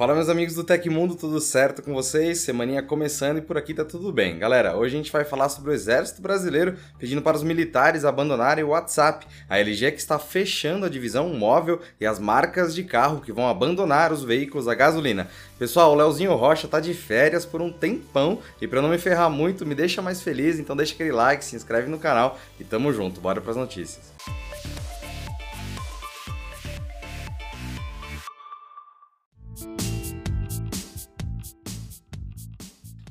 Fala meus amigos do Tecmundo, tudo certo com vocês? Semaninha começando e por aqui tá tudo bem. Galera, hoje a gente vai falar sobre o exército brasileiro pedindo para os militares abandonarem o WhatsApp, a LG que está fechando a divisão móvel e as marcas de carro que vão abandonar os veículos a gasolina. Pessoal, o Leozinho Rocha tá de férias por um tempão e para não me ferrar muito, me deixa mais feliz, então deixa aquele like, se inscreve no canal e tamo junto, bora para as notícias.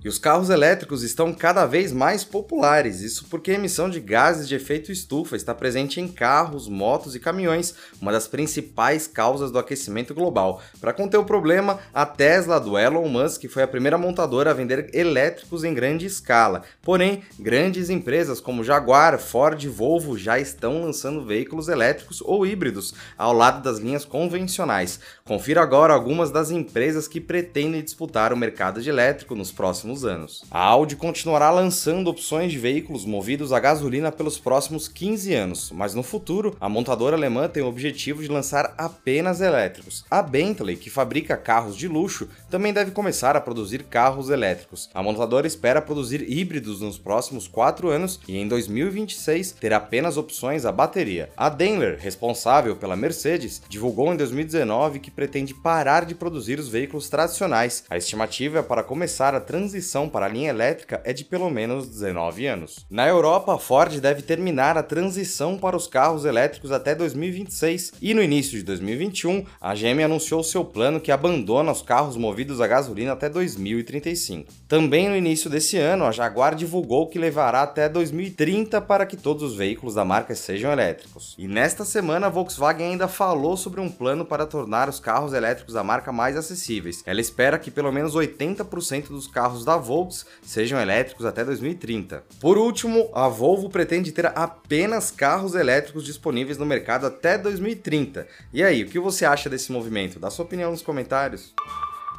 E os carros elétricos estão cada vez mais populares, isso porque a emissão de gases de efeito estufa está presente em carros, motos e caminhões, uma das principais causas do aquecimento global. Para conter o problema, a Tesla do Elon Musk foi a primeira montadora a vender elétricos em grande escala. Porém, grandes empresas como Jaguar, Ford e Volvo já estão lançando veículos elétricos ou híbridos ao lado das linhas convencionais. Confira agora algumas das empresas que pretendem disputar o mercado de elétrico nos próximos próximos anos. A Audi continuará lançando opções de veículos movidos a gasolina pelos próximos 15 anos, mas no futuro, a montadora alemã tem o objetivo de lançar apenas elétricos. A Bentley, que fabrica carros de luxo, também deve começar a produzir carros elétricos. A montadora espera produzir híbridos nos próximos 4 anos e em 2026 ter apenas opções a bateria. A Daimler, responsável pela Mercedes, divulgou em 2019 que pretende parar de produzir os veículos tradicionais. A estimativa é para começar a transição transição para a linha elétrica é de pelo menos 19 anos. Na Europa, a Ford deve terminar a transição para os carros elétricos até 2026 e no início de 2021, a GM anunciou seu plano que abandona os carros movidos a gasolina até 2035. Também no início desse ano, a Jaguar divulgou que levará até 2030 para que todos os veículos da marca sejam elétricos. E nesta semana, a Volkswagen ainda falou sobre um plano para tornar os carros elétricos da marca mais acessíveis. Ela espera que pelo menos 80% dos carros da Volks sejam elétricos até 2030. Por último, a Volvo pretende ter apenas carros elétricos disponíveis no mercado até 2030. E aí, o que você acha desse movimento? Dá sua opinião nos comentários.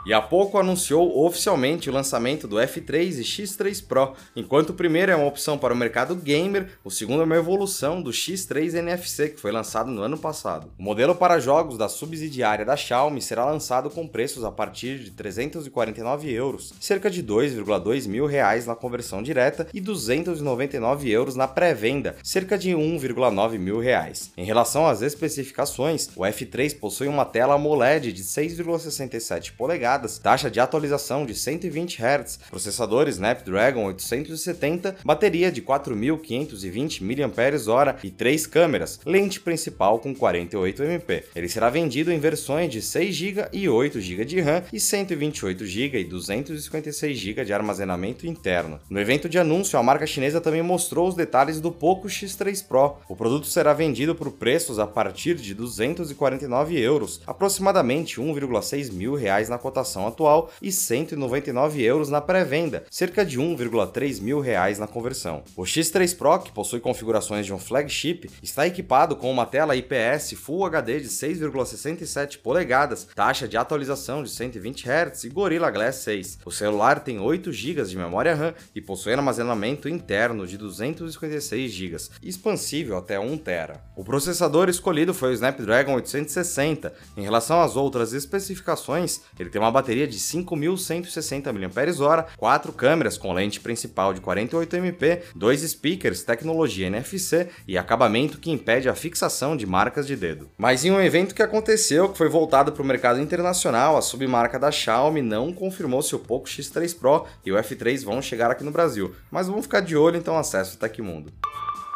E há pouco anunciou oficialmente o lançamento do F3 e X3 Pro. Enquanto o primeiro é uma opção para o mercado gamer, o segundo é uma evolução do X3 NFC que foi lançado no ano passado. O modelo para jogos da subsidiária da Xiaomi será lançado com preços a partir de 349 euros, cerca de 2,2 mil reais na conversão direta e 299 euros na pré-venda, cerca de 1,9 mil reais. Em relação às especificações, o F3 possui uma tela AMOLED de 6,67 polegadas taxa de atualização de 120 Hz, processador Snapdragon 870, bateria de 4.520 mAh e três câmeras, lente principal com 48 MP. Ele será vendido em versões de 6 GB e 8 GB de RAM e 128 GB e 256 GB de armazenamento interno. No evento de anúncio, a marca chinesa também mostrou os detalhes do Poco X3 Pro. O produto será vendido por preços a partir de 249 euros, aproximadamente 1,6 mil reais na cotação cotação atual e 199 euros na pré-venda, cerca de 1,3 mil reais na conversão. O X3 Pro, que possui configurações de um flagship, está equipado com uma tela IPS Full HD de 6,67 polegadas, taxa de atualização de 120 Hz e Gorilla Glass 6. O celular tem 8 GB de memória RAM e possui armazenamento interno de 256 GB, expansível até 1 TB. O processador escolhido foi o Snapdragon 860. Em relação às outras especificações, ele tem uma bateria de 5.160 mAh, quatro câmeras com lente principal de 48MP, dois speakers, tecnologia NFC e acabamento que impede a fixação de marcas de dedo. Mas em um evento que aconteceu, que foi voltado para o mercado internacional, a submarca da Xiaomi não confirmou se o Poco X3 Pro e o F3 vão chegar aqui no Brasil, mas vamos ficar de olho, então acesse o Tecmundo.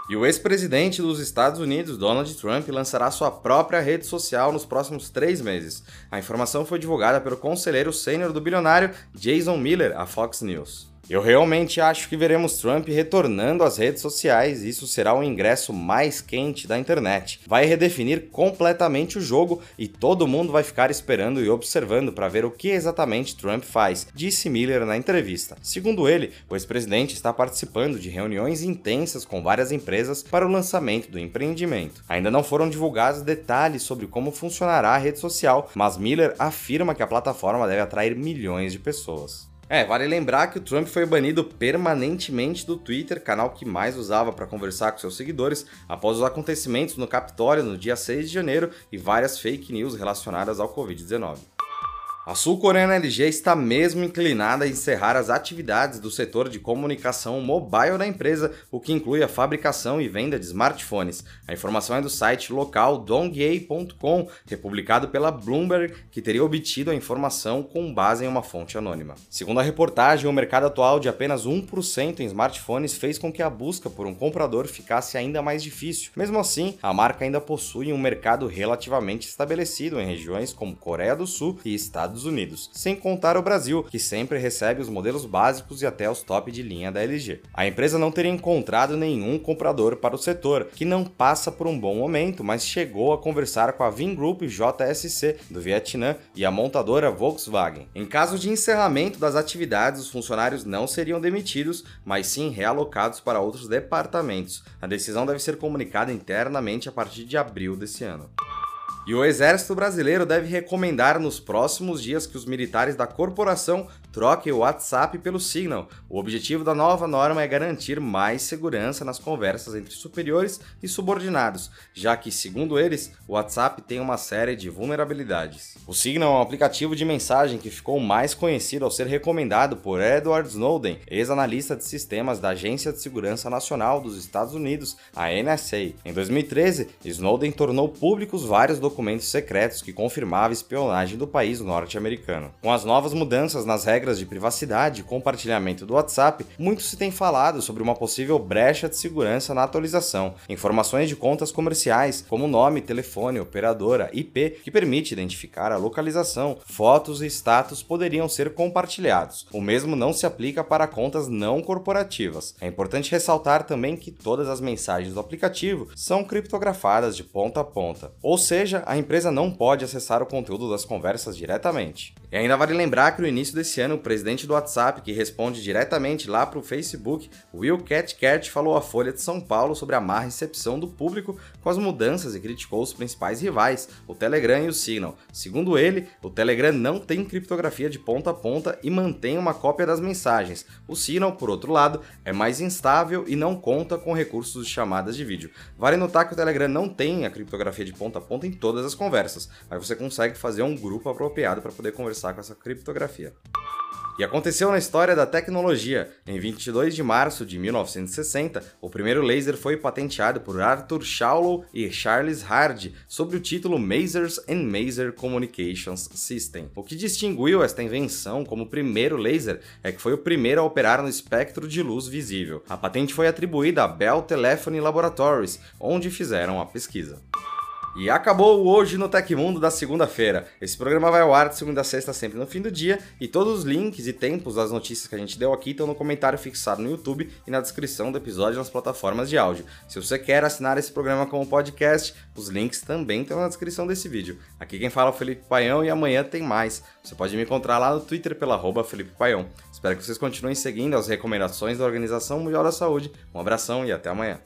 E o ex-presidente dos Estados Unidos, Donald Trump, lançará sua própria rede social nos próximos três meses. A informação foi divulgada pelo conselheiro sênior do bilionário Jason Miller à Fox News. Eu realmente acho que veremos Trump retornando às redes sociais e isso será o ingresso mais quente da internet. Vai redefinir completamente o jogo e todo mundo vai ficar esperando e observando para ver o que exatamente Trump faz, disse Miller na entrevista. Segundo ele, o ex-presidente está participando de reuniões intensas com várias empresas para o lançamento do empreendimento. Ainda não foram divulgados detalhes sobre como funcionará a rede social, mas Miller afirma que a plataforma deve atrair milhões de pessoas. É, vale lembrar que o Trump foi banido permanentemente do Twitter, canal que mais usava para conversar com seus seguidores, após os acontecimentos no Capitólio no dia 6 de janeiro e várias fake news relacionadas ao Covid-19. A sul-coreana LG está mesmo inclinada a encerrar as atividades do setor de comunicação mobile da empresa, o que inclui a fabricação e venda de smartphones. A informação é do site local dongyei.com, republicado pela Bloomberg, que teria obtido a informação com base em uma fonte anônima. Segundo a reportagem, o mercado atual de apenas 1% em smartphones fez com que a busca por um comprador ficasse ainda mais difícil. Mesmo assim, a marca ainda possui um mercado relativamente estabelecido em regiões como Coreia do Sul e Estados Estados Unidos, sem contar o Brasil, que sempre recebe os modelos básicos e até os top de linha da LG. A empresa não teria encontrado nenhum comprador para o setor, que não passa por um bom momento, mas chegou a conversar com a Vingroup JSC do Vietnã e a montadora Volkswagen. Em caso de encerramento das atividades, os funcionários não seriam demitidos, mas sim realocados para outros departamentos. A decisão deve ser comunicada internamente a partir de abril desse ano. E o Exército Brasileiro deve recomendar nos próximos dias que os militares da corporação troquem o WhatsApp pelo Signal. O objetivo da nova norma é garantir mais segurança nas conversas entre superiores e subordinados, já que, segundo eles, o WhatsApp tem uma série de vulnerabilidades. O Signal é um aplicativo de mensagem que ficou mais conhecido ao ser recomendado por Edward Snowden, ex-analista de sistemas da Agência de Segurança Nacional dos Estados Unidos, a NSA. Em 2013, Snowden tornou públicos vários documentos secretos que confirmava a espionagem do país norte-americano. Com as novas mudanças nas regras de privacidade e compartilhamento do WhatsApp, muito se tem falado sobre uma possível brecha de segurança na atualização. Informações de contas comerciais, como nome, telefone, operadora, IP, que permite identificar a localização, fotos e status poderiam ser compartilhados. O mesmo não se aplica para contas não corporativas. É importante ressaltar também que todas as mensagens do aplicativo são criptografadas de ponta a ponta, ou seja, a empresa não pode acessar o conteúdo das conversas diretamente. E ainda vale lembrar que no início desse ano, o presidente do WhatsApp, que responde diretamente lá para o Facebook, Will Cathcart, falou à Folha de São Paulo sobre a má recepção do público com as mudanças e criticou os principais rivais, o Telegram e o Signal. Segundo ele, o Telegram não tem criptografia de ponta a ponta e mantém uma cópia das mensagens. O Signal, por outro lado, é mais instável e não conta com recursos de chamadas de vídeo. Vale notar que o Telegram não tem a criptografia de ponta a ponta em todas as conversas, mas você consegue fazer um grupo apropriado para poder conversar com essa criptografia. E aconteceu na história da tecnologia. Em 22 de março de 1960, o primeiro laser foi patenteado por Arthur Schawlow e Charles Hard sob o título Masers and Maser Communications System. O que distinguiu esta invenção como primeiro laser é que foi o primeiro a operar no espectro de luz visível. A patente foi atribuída à Bell Telephone Laboratories, onde fizeram a pesquisa. E acabou hoje no Tecmundo da segunda-feira. Esse programa vai ao ar de segunda a sexta, sempre no fim do dia, e todos os links e tempos das notícias que a gente deu aqui estão no comentário fixado no YouTube e na descrição do episódio nas plataformas de áudio. Se você quer assinar esse programa como podcast, os links também estão na descrição desse vídeo. Aqui quem fala é o Felipe Paião e amanhã tem mais. Você pode me encontrar lá no Twitter pela arroba Felipe Paião. Espero que vocês continuem seguindo as recomendações da Organização Mundial da Saúde. Um abração e até amanhã.